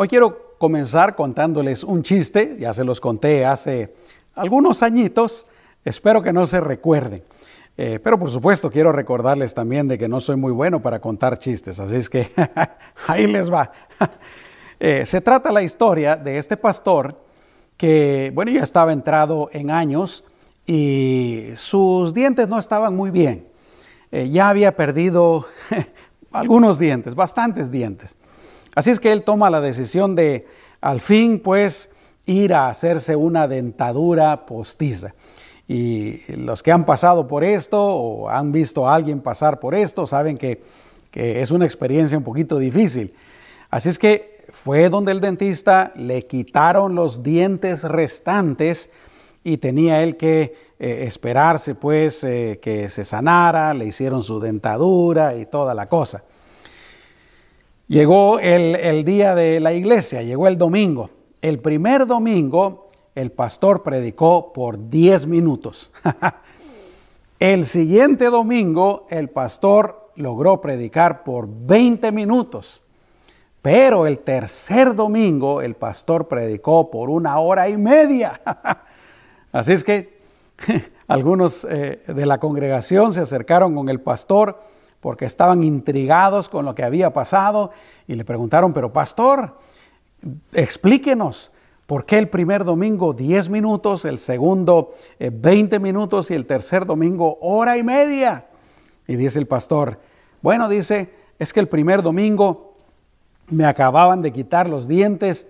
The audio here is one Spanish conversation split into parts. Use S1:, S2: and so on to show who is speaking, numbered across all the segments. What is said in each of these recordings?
S1: Hoy quiero comenzar contándoles un chiste, ya se los conté hace algunos añitos, espero que no se recuerden. Eh, pero por supuesto quiero recordarles también de que no soy muy bueno para contar chistes, así es que ahí les va. Eh, se trata la historia de este pastor que, bueno, ya estaba entrado en años y sus dientes no estaban muy bien. Eh, ya había perdido algunos dientes, bastantes dientes. Así es que él toma la decisión de, al fin, pues, ir a hacerse una dentadura postiza. Y los que han pasado por esto o han visto a alguien pasar por esto saben que, que es una experiencia un poquito difícil. Así es que fue donde el dentista le quitaron los dientes restantes y tenía él que eh, esperarse pues eh, que se sanara, le hicieron su dentadura y toda la cosa. Llegó el, el día de la iglesia, llegó el domingo. El primer domingo el pastor predicó por 10 minutos. el siguiente domingo el pastor logró predicar por 20 minutos. Pero el tercer domingo el pastor predicó por una hora y media. Así es que algunos eh, de la congregación se acercaron con el pastor porque estaban intrigados con lo que había pasado y le preguntaron, pero pastor, explíquenos, ¿por qué el primer domingo 10 minutos, el segundo 20 eh, minutos y el tercer domingo hora y media? Y dice el pastor, bueno, dice, es que el primer domingo me acababan de quitar los dientes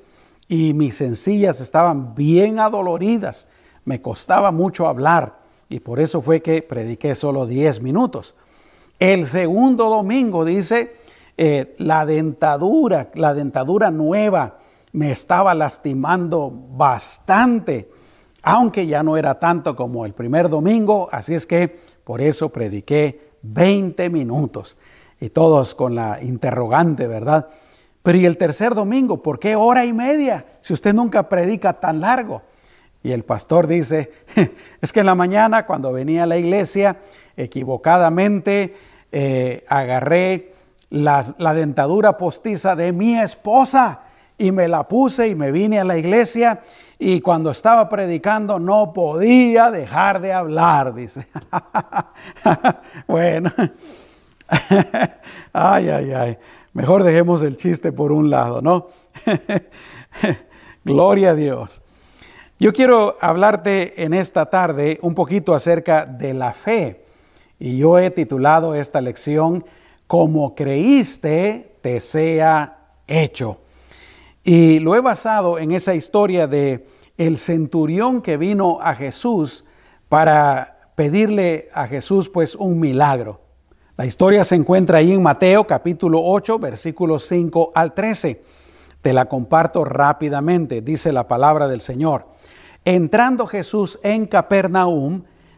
S1: y mis encías estaban bien adoloridas. Me costaba mucho hablar y por eso fue que prediqué solo 10 minutos. El segundo domingo dice, eh, la dentadura, la dentadura nueva me estaba lastimando bastante, aunque ya no era tanto como el primer domingo, así es que por eso prediqué 20 minutos. Y todos con la interrogante, ¿verdad? Pero ¿y el tercer domingo? ¿Por qué hora y media? Si usted nunca predica tan largo. Y el pastor dice, es que en la mañana cuando venía a la iglesia, equivocadamente eh, agarré la, la dentadura postiza de mi esposa y me la puse y me vine a la iglesia y cuando estaba predicando no podía dejar de hablar, dice. bueno, ay, ay, ay. Mejor dejemos el chiste por un lado, ¿no? Gloria a Dios. Yo quiero hablarte en esta tarde un poquito acerca de la fe. Y yo he titulado esta lección Como creíste, te sea hecho. Y lo he basado en esa historia de el centurión que vino a Jesús para pedirle a Jesús pues un milagro. La historia se encuentra ahí en Mateo capítulo 8, versículos 5 al 13. Te la comparto rápidamente, dice la palabra del Señor. Entrando Jesús en Capernaum,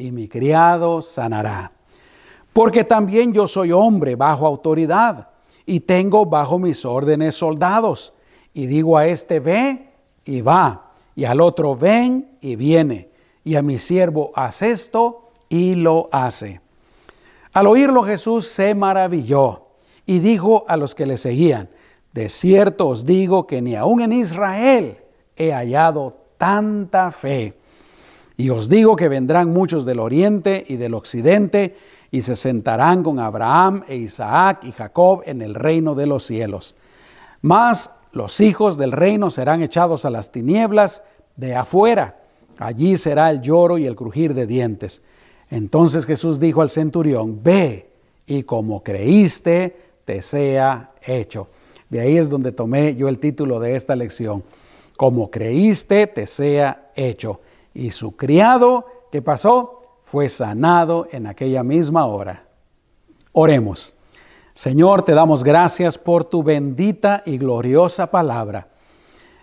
S1: y mi criado sanará. Porque también yo soy hombre bajo autoridad y tengo bajo mis órdenes soldados. Y digo a este ve y va, y al otro ven y viene, y a mi siervo haz esto y lo hace. Al oírlo Jesús se maravilló y dijo a los que le seguían, de cierto os digo que ni aun en Israel he hallado tanta fe. Y os digo que vendrán muchos del oriente y del occidente y se sentarán con Abraham e Isaac y Jacob en el reino de los cielos. Mas los hijos del reino serán echados a las tinieblas de afuera. Allí será el lloro y el crujir de dientes. Entonces Jesús dijo al centurión, ve y como creíste, te sea hecho. De ahí es donde tomé yo el título de esta lección. Como creíste, te sea hecho. Y su criado, ¿qué pasó? Fue sanado en aquella misma hora. Oremos. Señor, te damos gracias por tu bendita y gloriosa palabra.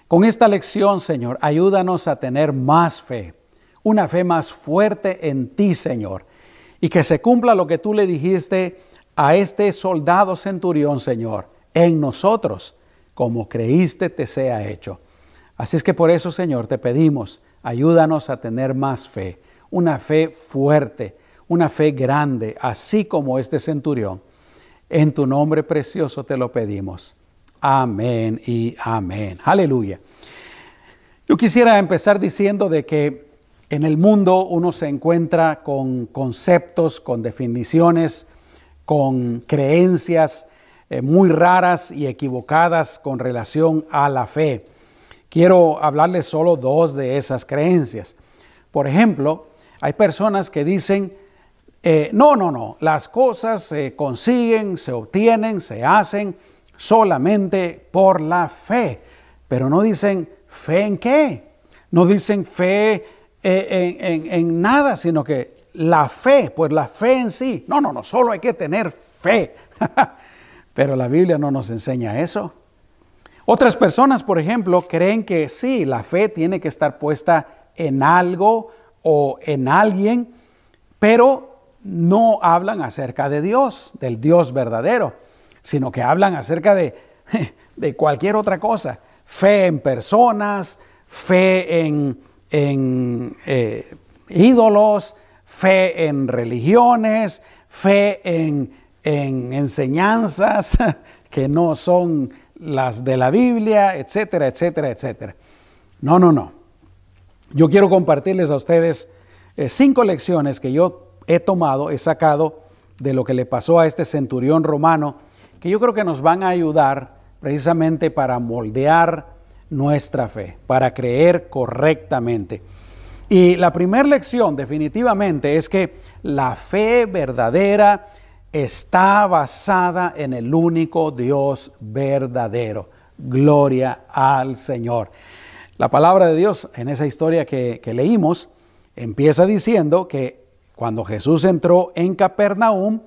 S1: Con esta lección, Señor, ayúdanos a tener más fe, una fe más fuerte en ti, Señor, y que se cumpla lo que tú le dijiste a este soldado centurión, Señor, en nosotros, como creíste te sea hecho. Así es que por eso, Señor, te pedimos, ayúdanos a tener más fe, una fe fuerte, una fe grande, así como este centurión. En tu nombre precioso te lo pedimos. Amén y amén. Aleluya. Yo quisiera empezar diciendo de que en el mundo uno se encuentra con conceptos, con definiciones, con creencias eh, muy raras y equivocadas con relación a la fe. Quiero hablarles solo dos de esas creencias. Por ejemplo, hay personas que dicen, eh, no, no, no, las cosas se consiguen, se obtienen, se hacen solamente por la fe, pero no dicen fe en qué, no dicen fe eh, en, en nada, sino que la fe, pues la fe en sí, no, no, no, solo hay que tener fe. Pero la Biblia no nos enseña eso. Otras personas, por ejemplo, creen que sí, la fe tiene que estar puesta en algo o en alguien, pero no hablan acerca de Dios, del Dios verdadero, sino que hablan acerca de, de cualquier otra cosa. Fe en personas, fe en, eh, ídolos, fe en religiones, fe en enseñanzas que no son las de la Biblia, etcétera, etcétera, etcétera. No, no, no. Yo quiero compartirles a ustedes eh, cinco lecciones que yo he tomado, he sacado de lo que le pasó a este centurión romano, que yo creo que nos van a ayudar precisamente para moldear nuestra fe, para creer correctamente. Y la primera lección definitivamente es que la fe verdadera está basada en el único Dios verdadero. Gloria al Señor. La palabra de Dios en esa historia que, leímos empieza diciendo que cuando Jesús entró en Capernaum,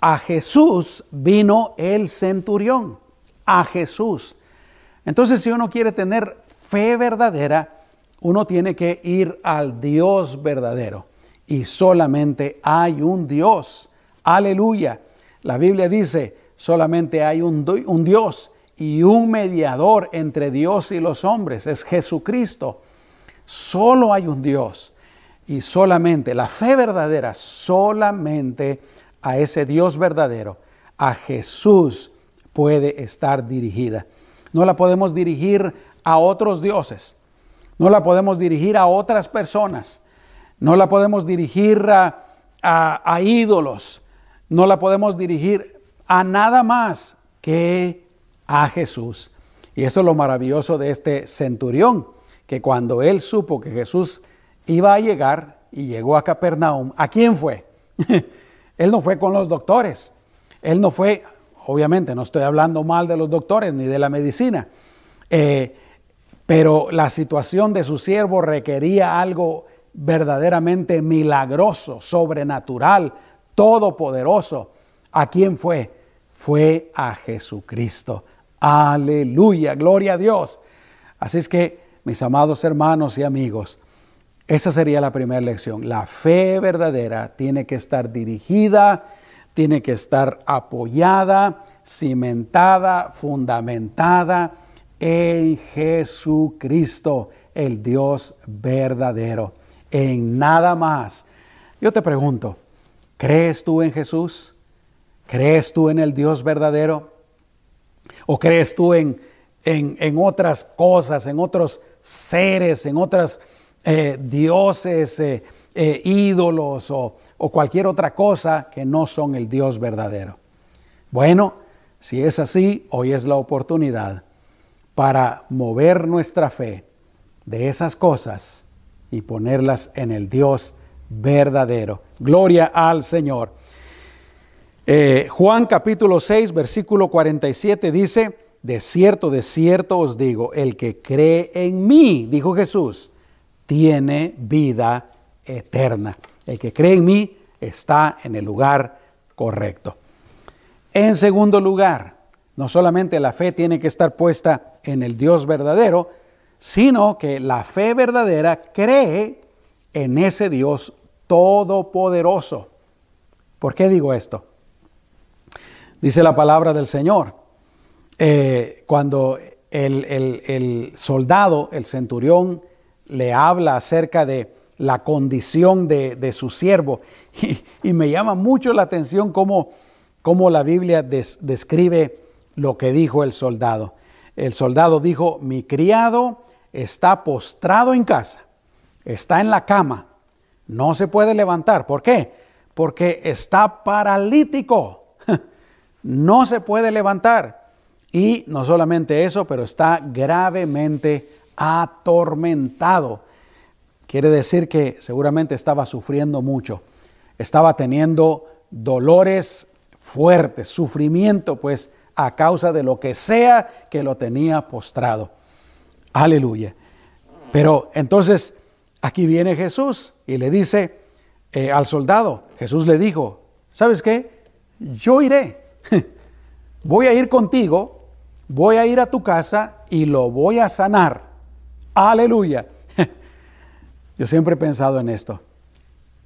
S1: a Jesús vino el centurión, a Jesús. Entonces, si uno quiere tener fe verdadera, uno tiene que ir al Dios verdadero. Y solamente hay un Dios. Aleluya. La Biblia dice, solamente hay un, Dios y un mediador entre Dios y los hombres, es Jesucristo. Solo hay un Dios y solamente la fe verdadera, solamente a ese Dios verdadero, a Jesús puede estar dirigida. No la podemos dirigir a otros dioses, no la podemos dirigir a otras personas, no la podemos dirigir a ídolos, no la podemos dirigir a nada más que a Jesús. Y esto es lo maravilloso de este centurión, que cuando él supo que Jesús iba a llegar y llegó a Capernaum, ¿a quién fue? él no fue con los doctores, él no fue, obviamente no estoy hablando mal de los doctores ni de la medicina, eh, pero la situación de su siervo requería algo verdaderamente milagroso, sobrenatural, todopoderoso. ¿A quién fue? Fue a Jesucristo. Aleluya, gloria a Dios. Así es que, mis amados hermanos y amigos, esa sería la primera lección. La fe verdadera tiene que estar dirigida, tiene que estar apoyada, cimentada, fundamentada en Jesucristo, el Dios verdadero, en nada más. Yo te pregunto, ¿Crees tú en Jesús? ¿Crees tú en el Dios verdadero? ¿O crees tú en, en, otras cosas, en otros seres, en otros eh, dioses, eh, eh, ídolos o, o cualquier otra cosa que no son el Dios verdadero? Bueno, si es así, hoy es la oportunidad para mover nuestra fe de esas cosas y ponerlas en el Dios verdadero. Gloria al Señor. Eh, Juan capítulo 6, versículo 47 dice, de cierto, de cierto os digo, el que cree en mí, dijo Jesús, tiene vida eterna. El que cree en mí está en el lugar correcto. En segundo lugar, no solamente la fe tiene que estar puesta en el Dios verdadero, sino que la fe verdadera cree en ese Dios todopoderoso. ¿Por qué digo esto? Dice la palabra del Señor, eh, cuando el, soldado, el centurión, le habla acerca de la condición de, su siervo, y, me llama mucho la atención cómo, cómo la Biblia describe lo que dijo el soldado. El soldado dijo, mi criado está postrado en casa, está en la cama, no se puede levantar. ¿Por qué? Porque está paralítico, no se puede levantar. Y no solamente eso, pero está gravemente atormentado. Quiere decir que seguramente estaba sufriendo mucho, estaba teniendo dolores fuertes, sufrimiento, pues a causa de lo que sea que lo tenía postrado. Aleluya. Pero entonces aquí viene Jesús y le dice eh, al soldado, Jesús le dijo, ¿sabes qué? Yo iré, voy a ir contigo, voy a ir a tu casa y lo voy a sanar. Aleluya. Yo siempre he pensado en esto.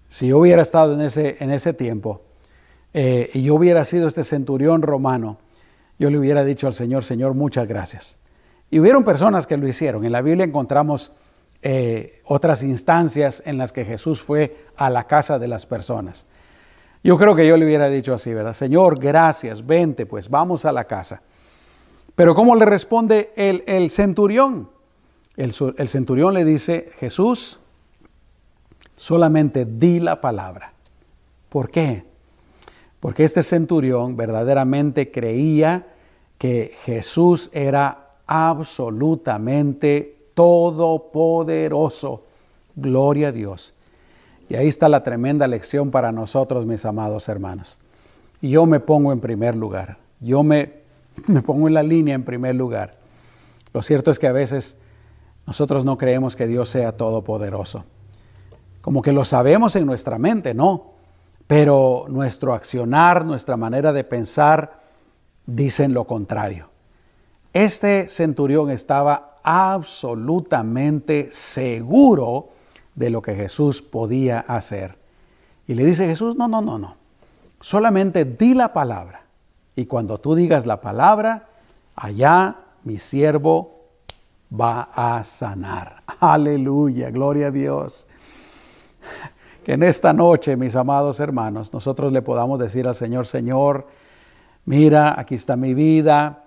S1: Si yo hubiera estado en ese, en ese tiempo eh, y yo hubiera sido este centurión romano, yo le hubiera dicho al Señor, Señor, muchas gracias. Y hubieron personas que lo hicieron. En la Biblia encontramos eh, otras instancias en las que Jesús fue a la casa de las personas. Yo creo que yo le hubiera dicho así, ¿verdad? Señor, gracias, vente, pues vamos a la casa. Pero ¿cómo le responde el, centurión? El, el centurión le dice, Jesús, solamente di la palabra. ¿Por qué? Porque este centurión verdaderamente creía que Jesús era absolutamente todopoderoso. Gloria a Dios. Y ahí está la tremenda lección para nosotros, mis amados hermanos. Y yo me pongo en primer lugar. Yo me, me pongo en la línea en primer lugar. Lo cierto es que a veces nosotros no creemos que Dios sea todopoderoso. Como que lo sabemos en nuestra mente, no. Pero nuestro accionar, nuestra manera de pensar, dicen lo contrario. Este centurión estaba absolutamente seguro de lo que Jesús podía hacer. Y le dice Jesús, no, no, no, no. Solamente di la palabra. Y cuando tú digas la palabra, allá mi siervo va a sanar. Aleluya, gloria a Dios. Que en esta noche, mis amados hermanos, nosotros le podamos decir al Señor, Señor, mira, aquí está mi vida,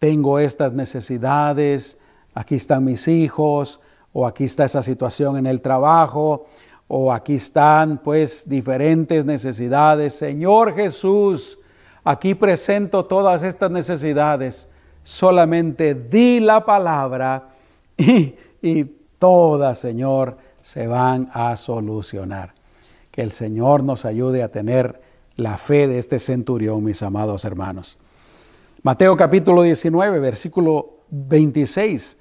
S1: tengo estas necesidades, aquí están mis hijos, o aquí está esa situación en el trabajo, o aquí están pues diferentes necesidades. Señor Jesús, aquí presento todas estas necesidades. Solamente di la palabra y, y todas, Señor, se van a solucionar. Que el Señor nos ayude a tener la fe de este centurión, mis amados hermanos. Mateo capítulo 19, versículo 26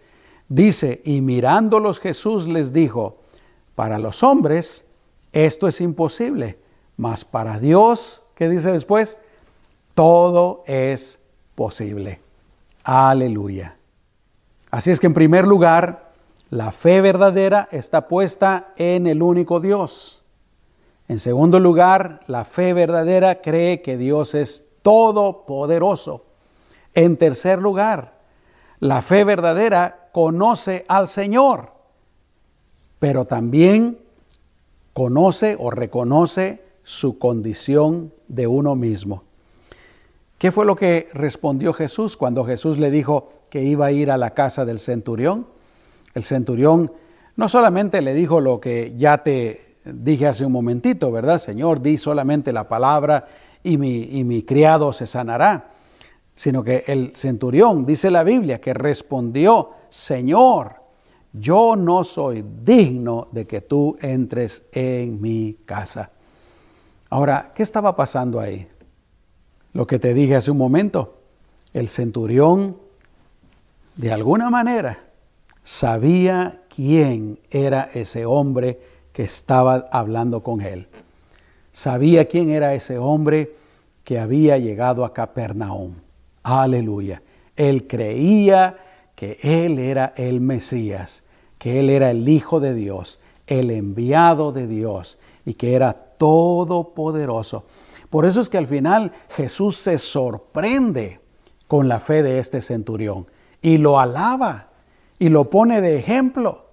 S1: dice, y mirándolos Jesús les dijo, para los hombres esto es imposible, mas para Dios, ¿qué dice después? Todo es posible. Aleluya. Así es que en primer lugar, la fe verdadera está puesta en el único Dios. En segundo lugar, la fe verdadera cree que Dios es todopoderoso. En tercer lugar, la fe verdadera conoce al Señor, pero también conoce o reconoce su condición de uno mismo. ¿Qué fue lo que respondió Jesús cuando Jesús le dijo que iba a ir a la casa del centurión? El centurión no solamente le dijo lo que ya te dije hace un momentito, ¿verdad? Señor, di solamente la palabra y mi, y mi criado se sanará sino que el centurión, dice la Biblia, que respondió, Señor, yo no soy digno de que tú entres en mi casa. Ahora, ¿qué estaba pasando ahí? Lo que te dije hace un momento, el centurión, de alguna manera, sabía quién era ese hombre que estaba hablando con él. Sabía quién era ese hombre que había llegado a Capernaum. Aleluya. Él creía que Él era el Mesías, que Él era el Hijo de Dios, el enviado de Dios y que era todopoderoso. Por eso es que al final Jesús se sorprende con la fe de este centurión y lo alaba y lo pone de ejemplo,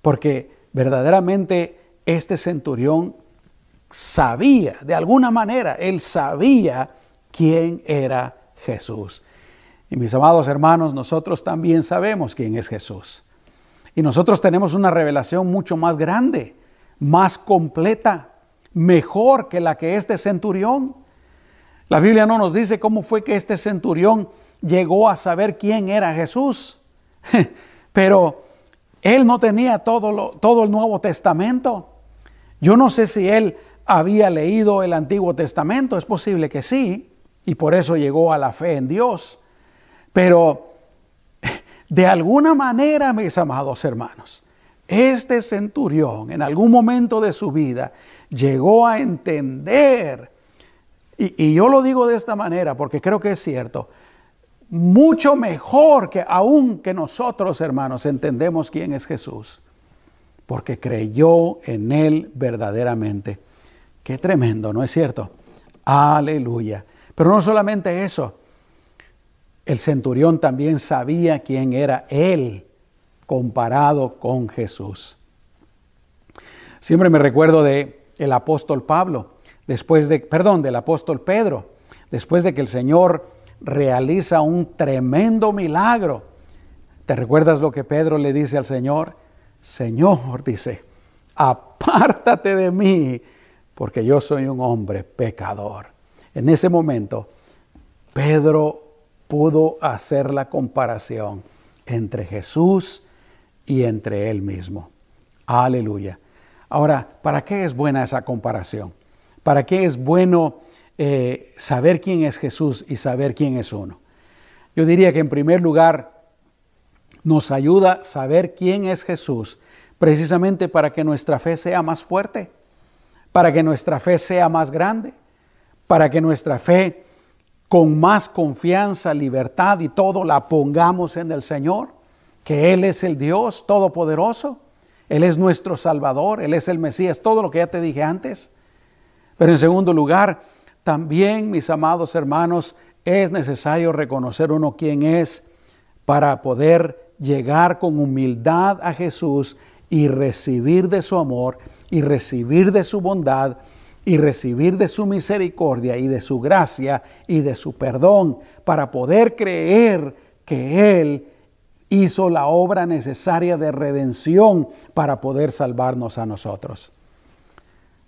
S1: porque verdaderamente este centurión sabía, de alguna manera, él sabía quién era Jesús. Y mis amados hermanos, nosotros también sabemos quién es Jesús. Y nosotros tenemos una revelación mucho más grande, más completa, mejor que la que este centurión. La Biblia no nos dice cómo fue que este centurión llegó a saber quién era Jesús, pero él no tenía todo, todo el Nuevo Testamento. Yo no sé si él había leído el Antiguo Testamento, es posible que sí, y por eso llegó a la fe en Dios. Pero de alguna manera, mis amados hermanos, este centurión en algún momento de su vida llegó a entender, y, yo lo digo de esta manera porque creo que es cierto, mucho mejor que aún que nosotros, hermanos, entendemos quién es Jesús, porque creyó en Él verdaderamente. Qué tremendo, ¿no es cierto? Aleluya. Pero no solamente eso, el centurión también sabía quién era Él comparado con Jesús. Siempre me recuerdo de el apóstol Pablo, después de, perdón, del apóstol Pedro, después de que el Señor realiza un tremendo milagro. ¿Te recuerdas lo que Pedro le dice al Señor? Señor, dice, apártate de mí, porque yo soy un hombre pecador. En ese momento, Pedro pudo hacer la comparación entre Jesús y entre Él mismo. Aleluya. Ahora, ¿para qué es buena esa comparación? ¿Para qué es bueno eh, saber quién es Jesús y saber quién es uno? Yo diría que en primer lugar nos ayuda saber quién es Jesús precisamente para que nuestra fe sea más fuerte, para que nuestra fe sea más grande, para que nuestra fe con más confianza, libertad y todo la pongamos en el Señor que Él es el Dios Todopoderoso, Él es nuestro Salvador, Él es el Mesías, todo lo que ya te dije antes. Pero en segundo lugar, también, mis amados hermanos, es necesario reconocer uno quién es para poder llegar con humildad a Jesús y recibir de su amor y recibir de su bondad y recibir de su misericordia y de su gracia y de su perdón para poder creer que Él hizo la obra necesaria de redención para poder salvarnos a nosotros.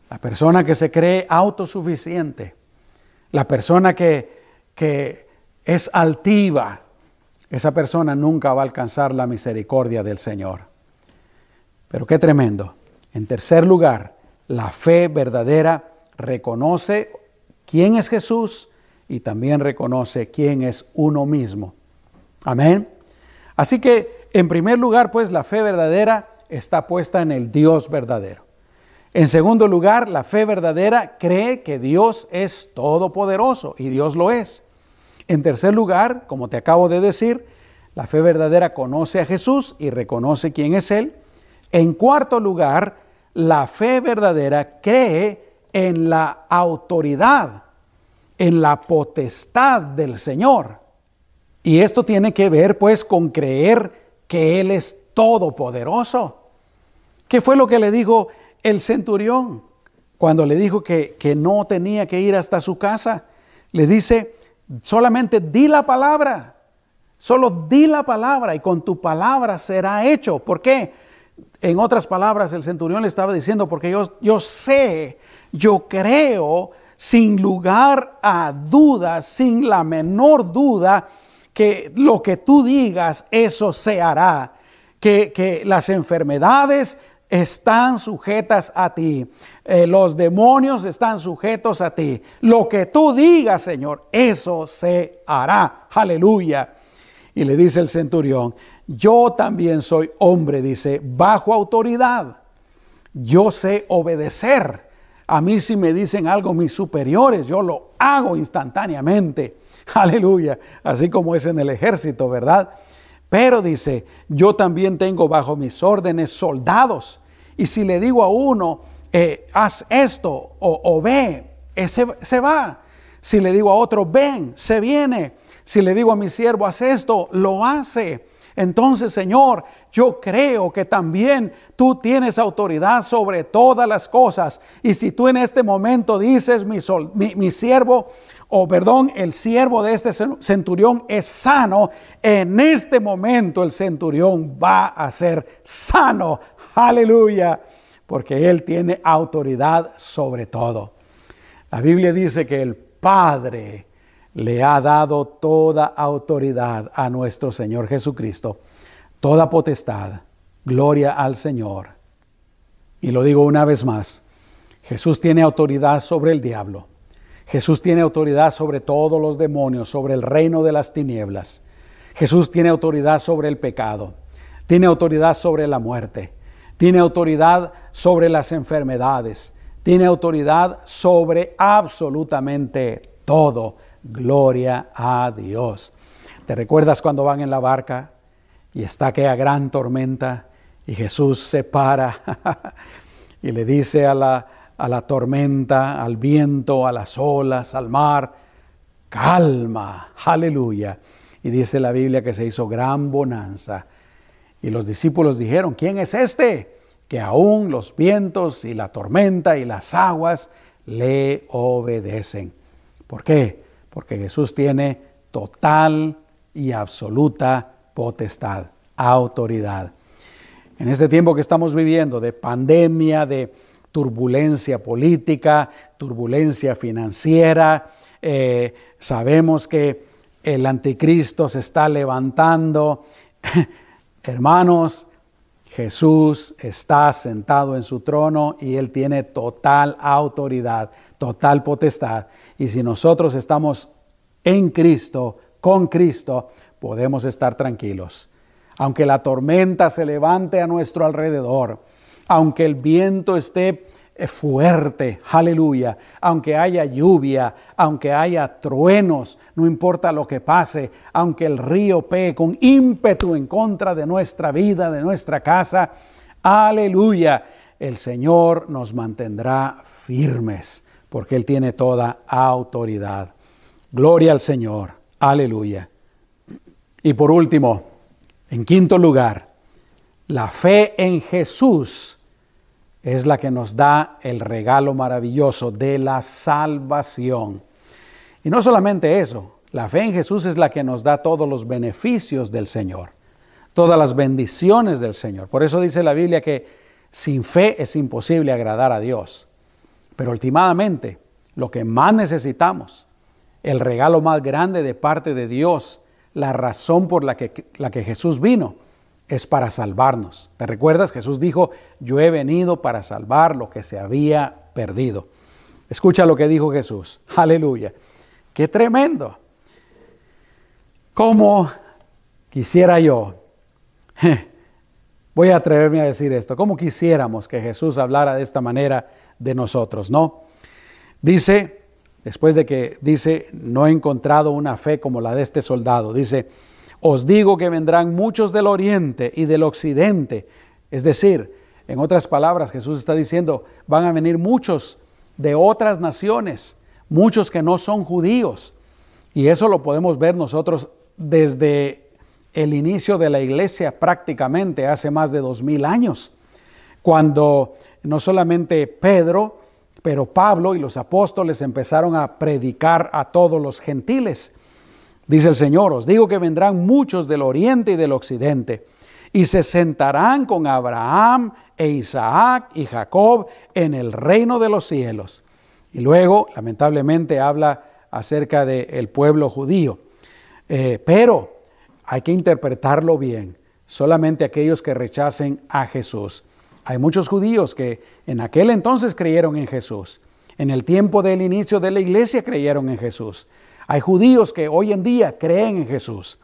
S1: La persona que se cree autosuficiente, la persona que, que es altiva, esa persona nunca va a alcanzar la misericordia del Señor. Pero qué tremendo. En tercer lugar, la fe verdadera reconoce quién es Jesús y también reconoce quién es uno mismo. Amén. Así que, en primer lugar, pues la fe verdadera está puesta en el Dios verdadero. En segundo lugar, la fe verdadera cree que Dios es todopoderoso y Dios lo es. En tercer lugar, como te acabo de decir, la fe verdadera conoce a Jesús y reconoce quién es Él. En cuarto lugar, la fe verdadera cree en la autoridad, en la potestad del Señor. Y esto tiene que ver pues con creer que Él es todopoderoso. ¿Qué fue lo que le dijo el centurión cuando le dijo que, que no tenía que ir hasta su casa? Le dice, solamente di la palabra, solo di la palabra y con tu palabra será hecho. ¿Por qué? En otras palabras, el centurión le estaba diciendo, porque yo, yo sé, yo creo sin lugar a dudas, sin la menor duda, que lo que tú digas, eso se hará. Que, las enfermedades están sujetas a ti. Eh, los demonios están sujetos a ti. Lo que tú digas, Señor, eso se hará. Aleluya. Y le dice el centurión, yo también soy hombre, dice, bajo autoridad. Yo sé obedecer. A mí si me dicen algo mis superiores, yo lo hago instantáneamente. Aleluya. Así como es en el ejército, ¿verdad? Pero dice, yo también tengo bajo mis órdenes soldados. Y si le digo a uno, eh, haz esto o, ve, ese se va. Si le digo a otro, ven, se viene. Si le digo a mi siervo, haz esto, lo hace. Entonces, Señor, yo creo que también tú tienes autoridad sobre todas las cosas. Y si tú en este momento dices, mi, mi, siervo, o perdón, el siervo de este centurión es sano, en este momento el centurión va a ser sano. Aleluya. Porque él tiene autoridad sobre todo. La Biblia dice que el Padre le ha dado toda autoridad a nuestro Señor Jesucristo toda potestad, gloria al Señor. Y lo digo una vez más, Jesús tiene autoridad sobre el diablo. Jesús tiene autoridad sobre todos los demonios, sobre el reino de las tinieblas. Jesús tiene autoridad sobre el pecado. Tiene autoridad sobre la muerte. Tiene autoridad sobre las enfermedades. Tiene autoridad sobre absolutamente todo. Gloria a Dios. ¿Te recuerdas cuando van en la barca? y está aquella gran tormenta y Jesús se para y le dice a la, a la tormenta, al viento, a las olas, al mar, calma, aleluya. Y dice la Biblia que se hizo gran bonanza. Y los discípulos dijeron, ¿quién es este? Que aún los vientos y la tormenta y las aguas le obedecen. ¿Por qué? Porque Jesús tiene total y absoluta potestad, autoridad. En este tiempo que estamos viviendo de pandemia, de turbulencia política, turbulencia financiera, eh, sabemos que el anticristo se está levantando. Hermanos, Jesús está sentado en su trono y Él tiene total autoridad, total potestad. Y si nosotros estamos en Cristo, con Cristo, podemos estar tranquilos. Aunque la tormenta se levante a nuestro alrededor, aunque el viento esté eh, fuerte, aleluya, aunque haya lluvia, aunque haya truenos, no importa lo que pase, aunque el río pegue con ímpetu en contra de nuestra vida, de nuestra casa, aleluya, el Señor nos mantendrá firmes, porque Él tiene toda autoridad. Gloria al Señor, aleluya. Y por último, en quinto lugar, la fe en Jesús es la que nos da el regalo maravilloso de la salvación. Y no solamente eso, la fe en Jesús es la que nos da todos los beneficios del Señor, todas las bendiciones del Señor. Por eso dice la Biblia que sin fe es imposible agradar a Dios. Pero últimamente, lo que más necesitamos, el regalo más grande de parte de Dios, la razón por la que, la que Jesús vino es para salvarnos. ¿Te recuerdas? Jesús dijo, yo he venido para salvar lo que se había perdido. Escucha lo que dijo Jesús. Aleluya. Qué tremendo. ¿Cómo quisiera yo? Voy a atreverme a decir esto. ¿Cómo quisiéramos que Jesús hablara de esta manera de nosotros? ¿No? Dice después de que dice, no he encontrado una fe como la de este soldado, dice, os digo que vendrán muchos del oriente y del occidente. Es decir, en otras palabras, Jesús está diciendo, van a venir muchos de otras naciones, muchos que no son judíos. Y eso lo podemos ver nosotros desde el inicio de la iglesia prácticamente hace más de dos mil años, cuando no solamente Pedro, pero Pablo y los apóstoles empezaron a predicar a todos los gentiles. Dice el Señor, os digo que vendrán muchos del oriente y del occidente y se sentarán con Abraham e Isaac y Jacob en el reino de los cielos. Y luego, lamentablemente, habla acerca del pueblo judío. Eh, pero hay que interpretarlo bien. Solamente aquellos que rechacen a Jesús. Hay muchos judíos que en aquel entonces creyeron en Jesús. En el tiempo del inicio de la iglesia creyeron en Jesús. Hay judíos que hoy en día creen en Jesús.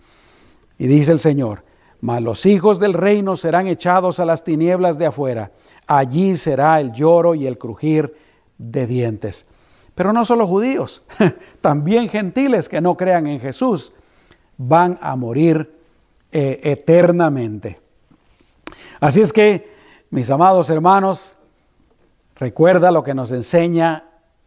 S1: Y dice el Señor, mas los hijos del reino serán echados a las tinieblas de afuera. Allí será el lloro y el crujir de dientes. Pero no solo judíos, también gentiles que no crean en Jesús van a morir eh, eternamente. Así es que, mis amados hermanos, recuerda lo que nos enseña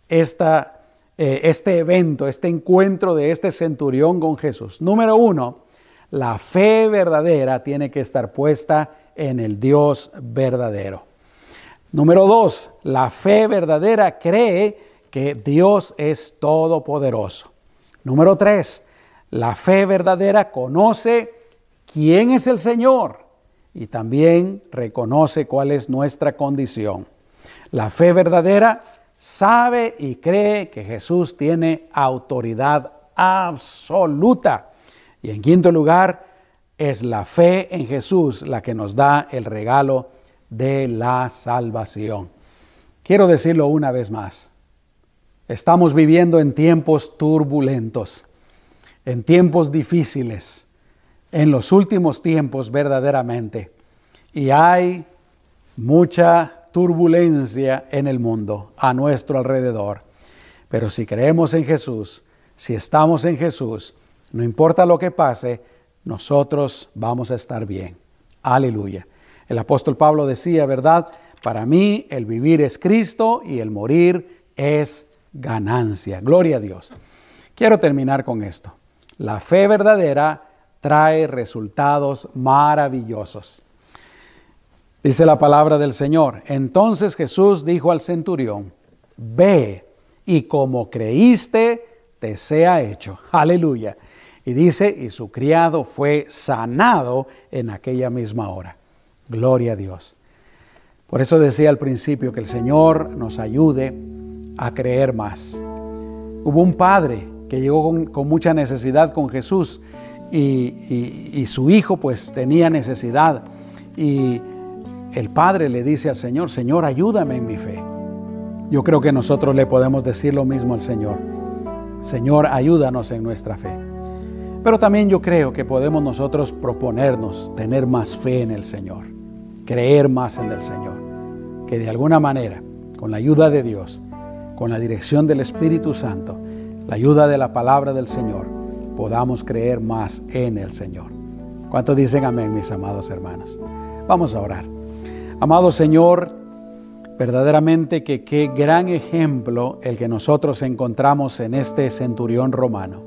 S1: esta, eh, este evento, este encuentro de este centurión con Jesús. Número uno, la fe verdadera tiene que estar puesta en el Dios verdadero. Número dos, la fe verdadera cree que Dios es todopoderoso. Número tres, la fe verdadera conoce quién es el Señor y también reconoce cuál es nuestra condición. La fe verdadera sabe y cree que Jesús tiene autoridad absoluta. Y en quinto lugar, es la fe en Jesús la que nos da el regalo de la salvación. Quiero decirlo una vez más. Estamos viviendo en tiempos turbulentos, en tiempos difíciles, en los últimos tiempos verdaderamente. Y hay mucha turbulencia en el mundo, a nuestro alrededor. Pero si creemos en Jesús, si estamos en Jesús, no importa lo que pase, nosotros vamos a estar bien. Aleluya. El apóstol Pablo decía, ¿verdad? Para mí el vivir es Cristo y el morir es ganancia. Gloria a Dios. Quiero terminar con esto. La fe verdadera trae resultados maravillosos. Dice la palabra del Señor. Entonces Jesús dijo al centurión, ve y como creíste, te sea hecho. Aleluya. Y dice, y su criado fue sanado en aquella misma hora. Gloria a Dios. Por eso decía al principio que el Señor nos ayude a creer más. Hubo un padre que llegó con, mucha necesidad con Jesús y, su hijo pues tenía necesidad. Y el padre le dice al Señor, Señor, ayúdame en mi fe. Yo creo que nosotros le podemos decir lo mismo al Señor. Señor, ayúdanos en nuestra fe. Pero también yo creo que podemos nosotros proponernos tener más fe en el Señor, creer más en el Señor, que de alguna manera, con la ayuda de Dios, con la dirección del Espíritu Santo, la ayuda de la palabra del Señor, podamos creer más en el Señor. ¿Cuántos dicen amén, mis amados hermanos? Vamos a orar. Amado Señor, verdaderamente que qué gran ejemplo el que nosotros encontramos en este centurión romano.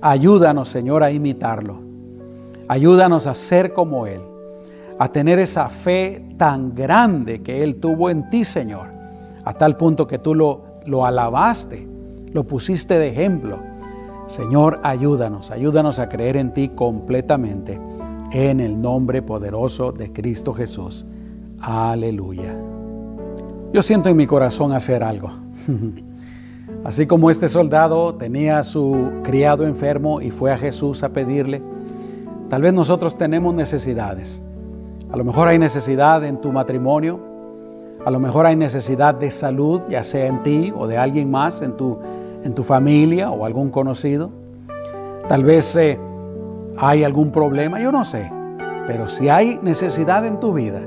S1: Ayúdanos, Señor, a imitarlo. Ayúdanos a ser como Él, a tener esa fe tan grande que Él tuvo en ti, Señor, a tal punto que tú lo, lo alabaste, lo pusiste de ejemplo. Señor, ayúdanos, ayúdanos a creer en ti completamente, en el nombre poderoso de Cristo Jesús. Aleluya. Yo siento en mi corazón hacer algo. Así como este soldado tenía a su criado enfermo y fue a Jesús a pedirle, tal vez nosotros tenemos necesidades. A lo mejor hay necesidad en tu matrimonio, a lo mejor hay necesidad de salud, ya sea en ti o de alguien más, en tu, en tu familia o algún conocido. Tal vez eh, hay algún problema, yo no sé, pero si hay necesidad en tu vida,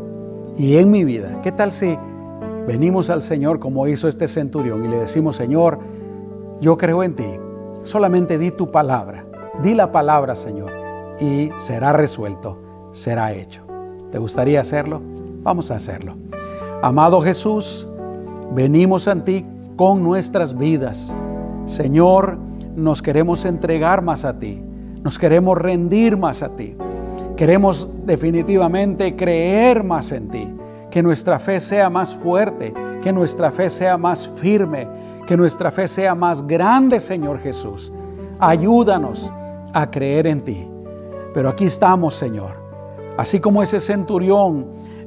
S1: y en mi vida. ¿Qué tal si venimos al Señor como hizo este centurión y le decimos, Señor, yo creo en ti, solamente di tu palabra, di la palabra, Señor, y será resuelto, será hecho. ¿Te gustaría hacerlo? Vamos a hacerlo. Amado Jesús, venimos a ti con nuestras vidas. Señor, nos queremos entregar más a ti, nos queremos rendir más a ti. Queremos definitivamente creer más en ti, que nuestra fe sea más fuerte, que nuestra fe sea más firme, que nuestra fe sea más grande, Señor Jesús. Ayúdanos a creer en ti. Pero aquí estamos, Señor. Así como ese centurión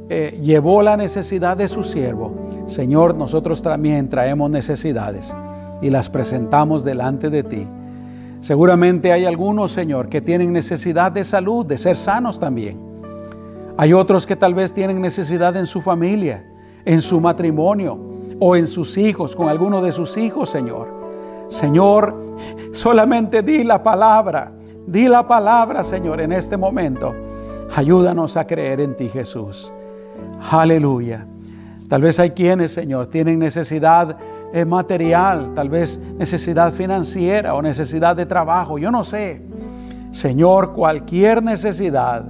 S1: eh, llevó la necesidad de su siervo, Señor, nosotros también traemos necesidades y las presentamos delante de ti. Seguramente hay algunos, Señor, que tienen necesidad de salud, de ser sanos también. Hay otros que tal vez tienen necesidad en su familia, en su matrimonio o en sus hijos, con alguno de sus hijos, Señor. Señor, solamente di la palabra, di la palabra, Señor, en este momento. Ayúdanos a creer en ti, Jesús. Aleluya. Tal vez hay quienes, Señor, tienen necesidad material, tal vez necesidad financiera o necesidad de trabajo, yo no sé. Señor, cualquier necesidad,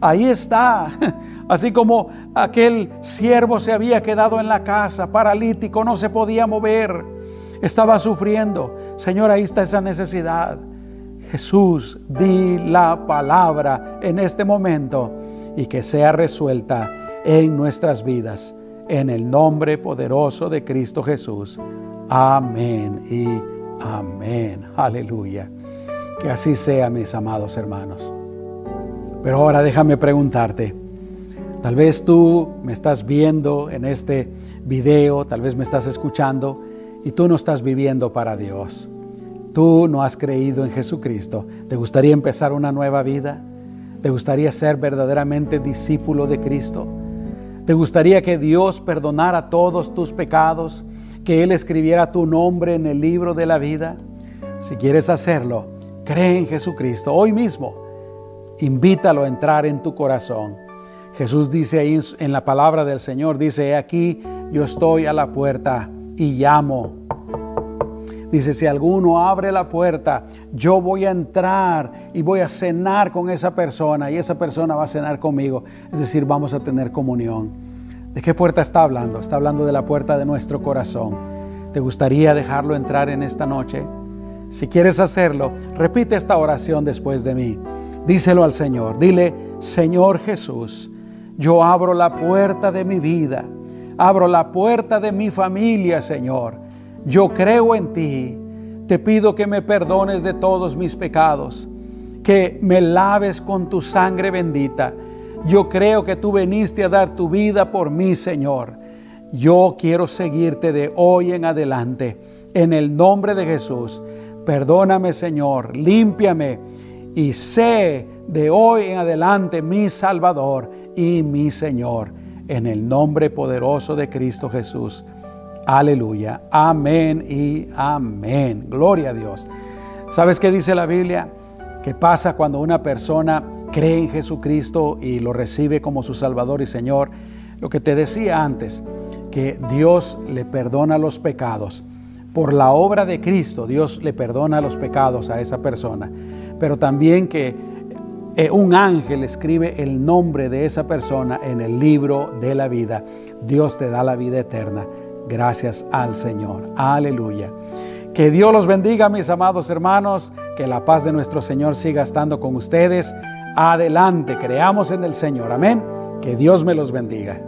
S1: ahí está. Así como aquel siervo se había quedado en la casa, paralítico, no se podía mover, estaba sufriendo. Señor, ahí está esa necesidad. Jesús, di la palabra en este momento y que sea resuelta en nuestras vidas. En el nombre poderoso de Cristo Jesús. Amén y amén. Aleluya. Que así sea, mis amados hermanos. Pero ahora déjame preguntarte. Tal vez tú me estás viendo en este video, tal vez me estás escuchando y tú no estás viviendo para Dios. Tú no has creído en Jesucristo. ¿Te gustaría empezar una nueva vida? ¿Te gustaría ser verdaderamente discípulo de Cristo? ¿Te gustaría que Dios perdonara todos tus pecados? ¿Que Él escribiera tu nombre en el libro de la vida? Si quieres hacerlo, cree en Jesucristo hoy mismo. Invítalo a entrar en tu corazón. Jesús dice ahí en la palabra del Señor, dice, aquí yo estoy a la puerta y llamo. Dice, si alguno abre la puerta, yo voy a entrar y voy a cenar con esa persona y esa persona va a cenar conmigo. Es decir, vamos a tener comunión. ¿De qué puerta está hablando? Está hablando de la puerta de nuestro corazón. ¿Te gustaría dejarlo entrar en esta noche? Si quieres hacerlo, repite esta oración después de mí. Díselo al Señor. Dile, Señor Jesús, yo abro la puerta de mi vida. Abro la puerta de mi familia, Señor yo creo en ti, te pido que me perdones de todos mis pecados, que me laves con tu sangre bendita. Yo creo que tú viniste a dar tu vida por mí, Señor. Yo quiero seguirte de hoy en adelante. En el nombre de Jesús, perdóname, Señor, límpiame y sé de hoy en adelante mi Salvador y mi Señor. En el nombre poderoso de Cristo Jesús. Aleluya. Amén y amén. Gloria a Dios. ¿Sabes qué dice la Biblia? ¿Qué pasa cuando una persona cree en Jesucristo y lo recibe como su Salvador y Señor? Lo que te decía antes, que Dios le perdona los pecados. Por la obra de Cristo, Dios le perdona los pecados a esa persona. Pero también que eh, un ángel escribe el nombre de esa persona en el libro de la vida. Dios te da la vida eterna. Gracias al Señor. Aleluya. Que Dios los bendiga, mis amados hermanos. Que la paz de nuestro Señor siga estando con ustedes. Adelante, creamos en el Señor. Amén. Que Dios me los bendiga.